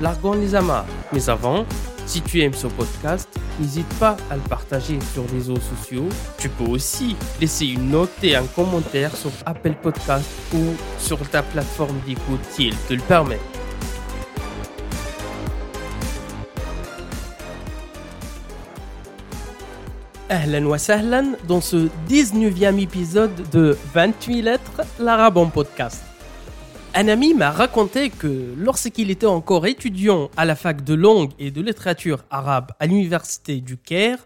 largons les amarres. Mais avant, si tu aimes ce podcast, n'hésite pas à le partager sur les réseaux sociaux. Tu peux aussi laisser une note et un commentaire sur Apple Podcast ou sur ta plateforme d'écoute si elle te le permet. Ahlan wa dans ce 19e épisode de 28 lettres, l'arabe en podcast. Un ami m'a raconté que lorsqu'il était encore étudiant à la fac de langue et de littérature arabe à l'université du Caire,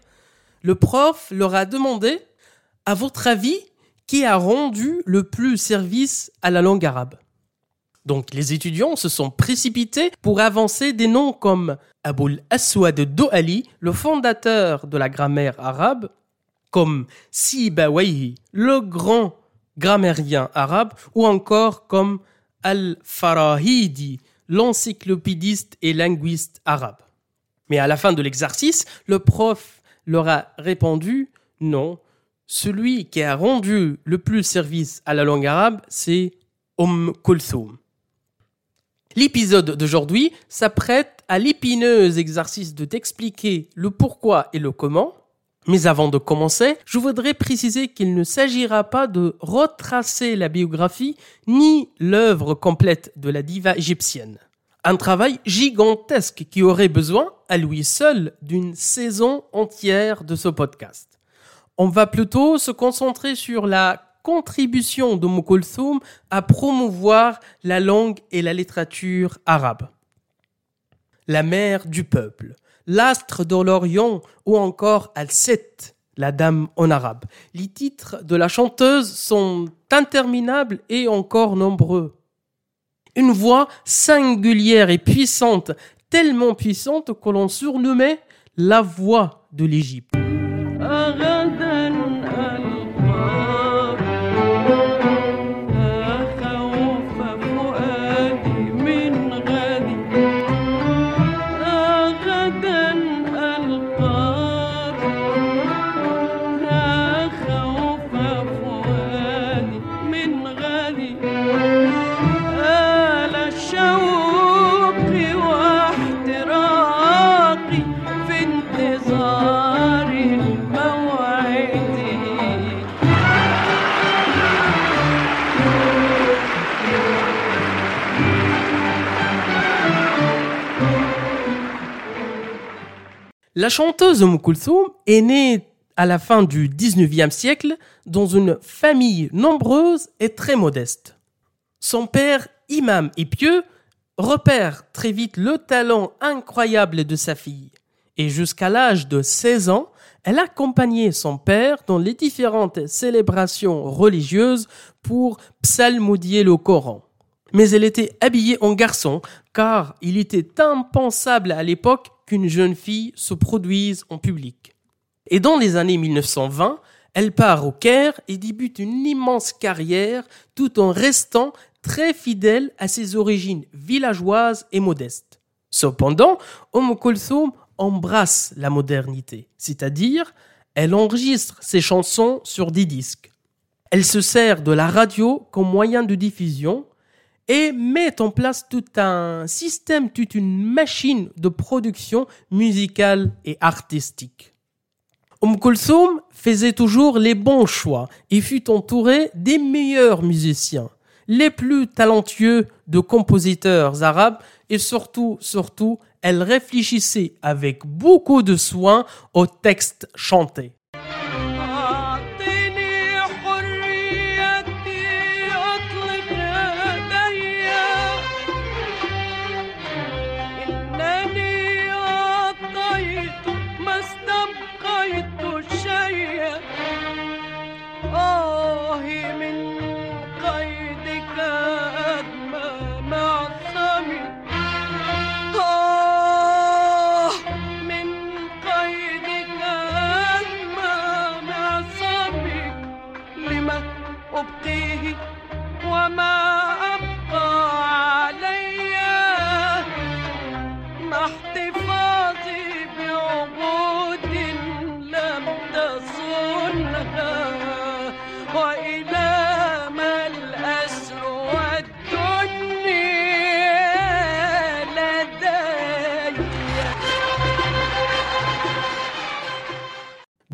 le prof leur a demandé, à votre avis, qui a rendu le plus service à la langue arabe? Donc les étudiants se sont précipités pour avancer des noms comme Aboul Aswad Doali, le fondateur de la grammaire arabe, comme Sibawayhi, le grand grammairien arabe, ou encore comme Al-Farahidi, l'encyclopédiste et linguiste arabe. Mais à la fin de l'exercice, le prof leur a répondu non, celui qui a rendu le plus service à la langue arabe, c'est Umm Kulthum. L'épisode d'aujourd'hui s'apprête à l'épineux exercice de t'expliquer le pourquoi et le comment. Mais avant de commencer, je voudrais préciser qu'il ne s'agira pas de retracer la biographie ni l'œuvre complète de la diva égyptienne. Un travail gigantesque qui aurait besoin, à lui seul, d'une saison entière de ce podcast. On va plutôt se concentrer sur la contribution de Kulthum à promouvoir la langue et la littérature arabe. La mère du peuple, l'astre de l'Orient ou encore Al-Set, la dame en arabe. Les titres de la chanteuse sont interminables et encore nombreux. Une voix singulière et puissante, tellement puissante que l'on surnommait la voix de l'Égypte. La chanteuse Umm est née à la fin du 19e siècle dans une famille nombreuse et très modeste. Son père, imam et pieux, repère très vite le talent incroyable de sa fille. Et jusqu'à l'âge de 16 ans, elle accompagnait son père dans les différentes célébrations religieuses pour psalmodier le Coran. Mais elle était habillée en garçon, car il était impensable à l'époque qu'une jeune fille se produise en public. Et dans les années 1920, elle part au Caire et débute une immense carrière tout en restant très fidèle à ses origines villageoises et modestes. Cependant, Kulthum embrasse la modernité, c'est-à-dire elle enregistre ses chansons sur des disques. Elle se sert de la radio comme moyen de diffusion et met en place tout un système, toute une machine de production musicale et artistique. Kulthum faisait toujours les bons choix et fut entourée des meilleurs musiciens, les plus talentueux de compositeurs arabes et surtout, surtout, elle réfléchissait avec beaucoup de soin aux textes chantés.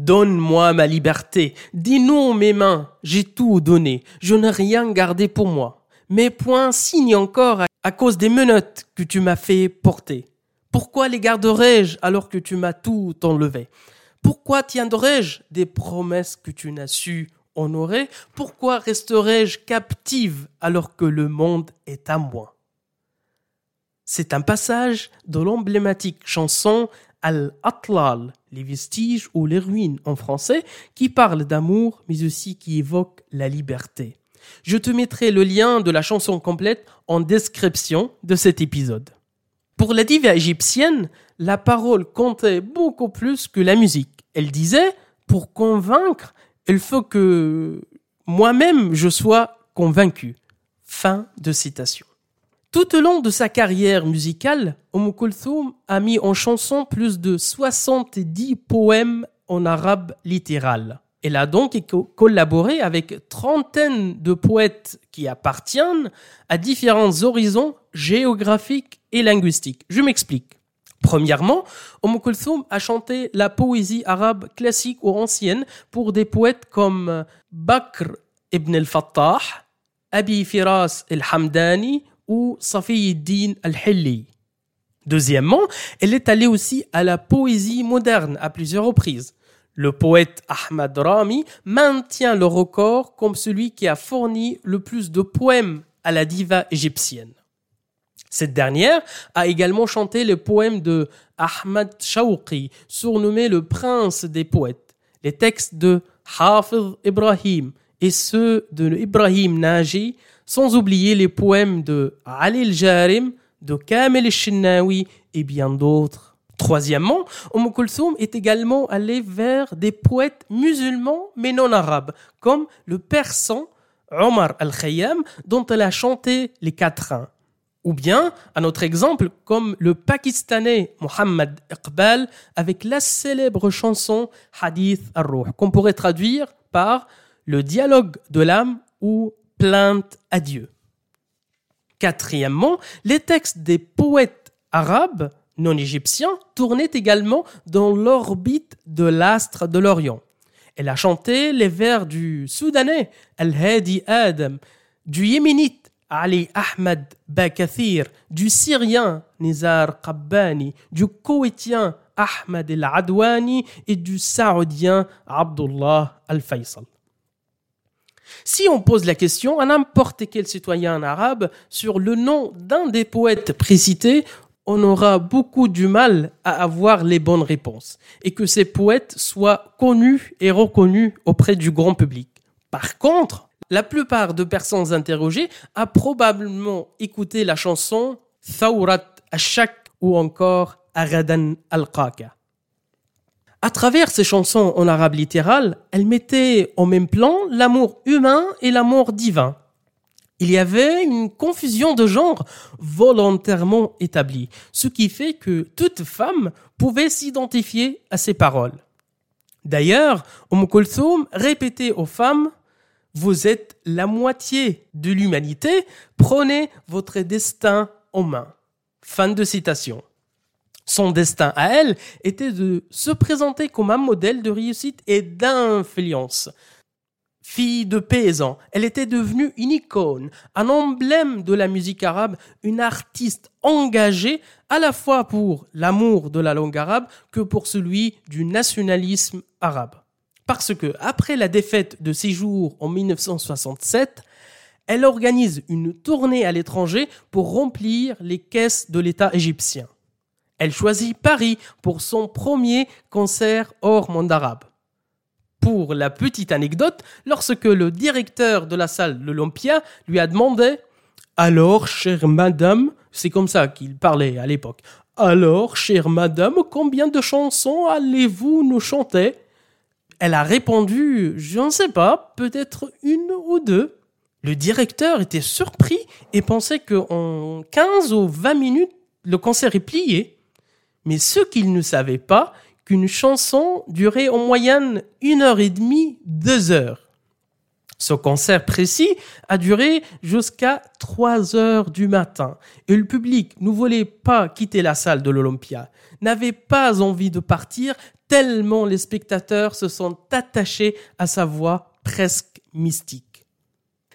Donne-moi ma liberté. Dis non mes mains. J'ai tout donné. Je n'ai rien gardé pour moi. Mes poings signent encore à cause des menottes que tu m'as fait porter. Pourquoi les garderais-je alors que tu m'as tout enlevé? Pourquoi tiendrais-je des promesses que tu n'as su honorer? Pourquoi resterais-je captive alors que le monde est à moi? C'est un passage de l'emblématique chanson Al-Atlal, les vestiges ou les ruines en français, qui parle d'amour mais aussi qui évoque la liberté. Je te mettrai le lien de la chanson complète en description de cet épisode. Pour la diva égyptienne, la parole comptait beaucoup plus que la musique. Elle disait, pour convaincre, il faut que moi-même je sois convaincu. Fin de citation. Tout au long de sa carrière musicale, Oum Kulthum a mis en chanson plus de 70 poèmes en arabe littéral. Elle a donc collaboré avec trentaine de poètes qui appartiennent à différents horizons géographiques et linguistiques. Je m'explique. Premièrement, Oum Kulthum a chanté la poésie arabe classique ou ancienne pour des poètes comme Bakr ibn al-Fattah, Abi Firas al-Hamdani ou Safi al-Hilli. Deuxièmement, elle est allée aussi à la poésie moderne à plusieurs reprises. Le poète Ahmad Rami maintient le record comme celui qui a fourni le plus de poèmes à la diva égyptienne. Cette dernière a également chanté les poèmes de Ahmad Shawqi, surnommé le prince des poètes, les textes de Hafiz Ibrahim et ceux de Ibrahim Naji, sans oublier les poèmes de Ali al-Jarim, de Kamel al et bien d'autres. Troisièmement, Umm Kulthum est également allé vers des poètes musulmans mais non arabes, comme le persan Omar al-Khayyam, dont elle a chanté les quatrains. Ou bien, un autre exemple, comme le pakistanais Muhammad Iqbal avec la célèbre chanson Hadith al-Ruh, qu'on pourrait traduire par le dialogue de l'âme ou plainte à Dieu. Quatrièmement, les textes des poètes arabes non égyptien, tournait également dans l'orbite de l'astre de l'Orient. Elle a chanté les vers du Soudanais Al-Hadi Adam, du Yéménite Ali Ahmad Bakathir, du Syrien Nizar Qabbani, du Koweïtien Ahmad El-Adwani et du Saoudien Abdullah Al-Faisal. Si on pose la question à n'importe quel citoyen arabe sur le nom d'un des poètes précités, on aura beaucoup du mal à avoir les bonnes réponses et que ces poètes soient connus et reconnus auprès du grand public. Par contre, la plupart de personnes interrogées a probablement écouté la chanson Thawrat Ashak ou encore Aradan al-Qaka. À travers ces chansons en arabe littéral, elle mettait en même plan l'amour humain et l'amour divin il y avait une confusion de genre volontairement établie, ce qui fait que toute femme pouvait s'identifier à ces paroles. D'ailleurs, Umm répétait aux femmes Vous êtes la moitié de l'humanité, prenez votre destin en main. Fin de citation. Son destin à elle était de se présenter comme un modèle de réussite et d'influence, Fille de paysan, elle était devenue une icône, un emblème de la musique arabe, une artiste engagée à la fois pour l'amour de la langue arabe que pour celui du nationalisme arabe. Parce que, après la défaite de jours en 1967, elle organise une tournée à l'étranger pour remplir les caisses de l'État égyptien. Elle choisit Paris pour son premier concert hors monde arabe pour la petite anecdote, lorsque le directeur de la salle de l'Olympia lui a demandé Alors, chère madame, c'est comme ça qu'il parlait à l'époque. Alors, chère madame, combien de chansons allez-vous nous chanter? Elle a répondu Je ne sais pas, peut-être une ou deux. Le directeur était surpris et pensait qu'en 15 ou 20 minutes, le concert est plié. Mais ce qu'il ne savait pas, qu'une chanson durait en moyenne une heure et demie, deux heures. Ce concert précis a duré jusqu'à 3 heures du matin et le public ne voulait pas quitter la salle de l'Olympia, n'avait pas envie de partir tellement les spectateurs se sont attachés à sa voix presque mystique.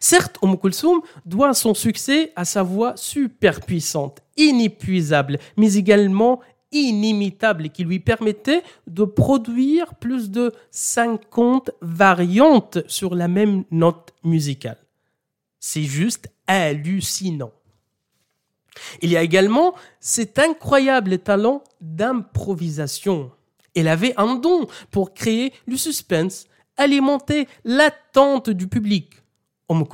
Certes, Om Kulsum doit son succès à sa voix super puissante, inépuisable, mais également inimitable qui lui permettait de produire plus de 50 variantes sur la même note musicale. C'est juste hallucinant. Il y a également cet incroyable talent d'improvisation. Elle avait un don pour créer du suspense, alimenter l'attente du public. Om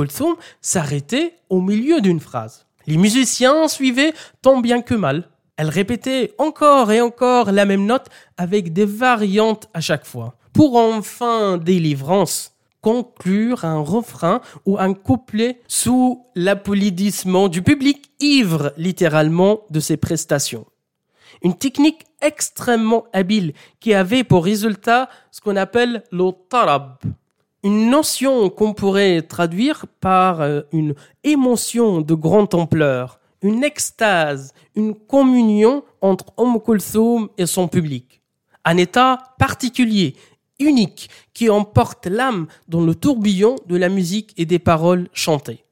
s'arrêtait au milieu d'une phrase. Les musiciens suivaient tant bien que mal. Elle répétait encore et encore la même note avec des variantes à chaque fois, pour enfin délivrance conclure un refrain ou un couplet sous l'applaudissement du public ivre littéralement de ses prestations. Une technique extrêmement habile qui avait pour résultat ce qu'on appelle le tarab, une notion qu'on pourrait traduire par euh, une émotion de grande ampleur, une extase, une communion entre Om Kulthum et son public. Un état particulier, unique, qui emporte l'âme dans le tourbillon de la musique et des paroles chantées.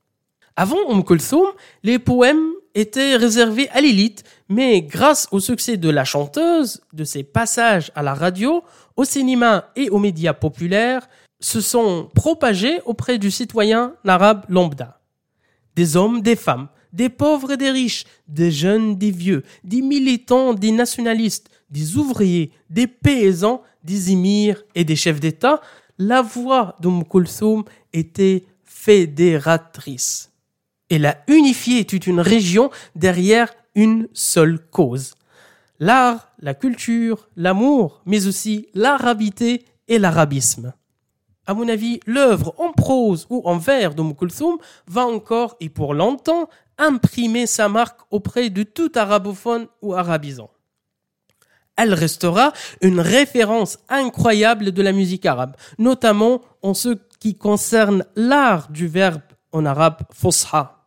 Avant Om Kulthum, les poèmes étaient réservés à l'élite, mais grâce au succès de la chanteuse, de ses passages à la radio, au cinéma et aux médias populaires, se sont propagés auprès du citoyen arabe lambda. Des hommes, des femmes, des pauvres et des riches, des jeunes, des vieux, des militants, des nationalistes, des ouvriers, des paysans, des émirs et des chefs d'État, la voix Kulthum était fédératrice. Elle a unifié toute une région derrière une seule cause. L'art, la culture, l'amour, mais aussi l'arabité et l'arabisme. À mon avis, l'œuvre en prose ou en vers de Kulthum va encore et pour longtemps imprimer sa marque auprès de tout arabophone ou arabisant. Elle restera une référence incroyable de la musique arabe, notamment en ce qui concerne l'art du verbe en arabe fosha.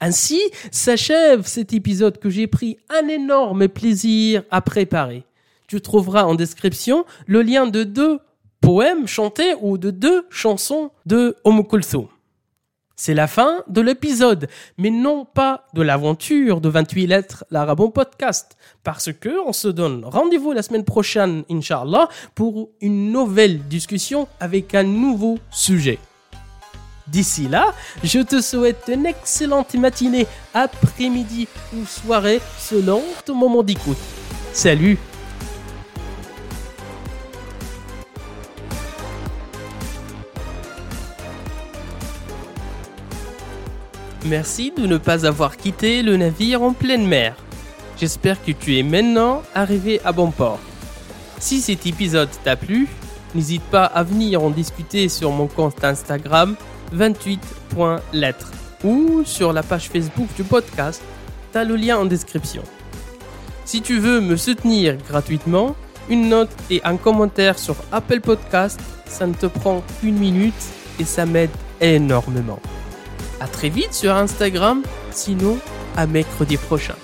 Ainsi s'achève cet épisode que j'ai pris un énorme plaisir à préparer. Tu trouveras en description le lien de deux poèmes chantés ou de deux chansons de Om Kulthum. C'est la fin de l'épisode, mais non pas de l'aventure de 28 lettres, l'Arabon podcast, parce que on se donne rendez-vous la semaine prochaine, Inch'Allah, pour une nouvelle discussion avec un nouveau sujet. D'ici là, je te souhaite une excellente matinée, après-midi ou soirée selon ton moment d'écoute. Salut Merci de ne pas avoir quitté le navire en pleine mer. J'espère que tu es maintenant arrivé à bon port. Si cet épisode t'a plu, n'hésite pas à venir en discuter sur mon compte Instagram 28.lettres ou sur la page Facebook du podcast. T'as le lien en description. Si tu veux me soutenir gratuitement, une note et un commentaire sur Apple Podcast, ça ne te prend qu'une minute et ça m'aide énormément. À très vite sur Instagram, sinon à mercredi prochain.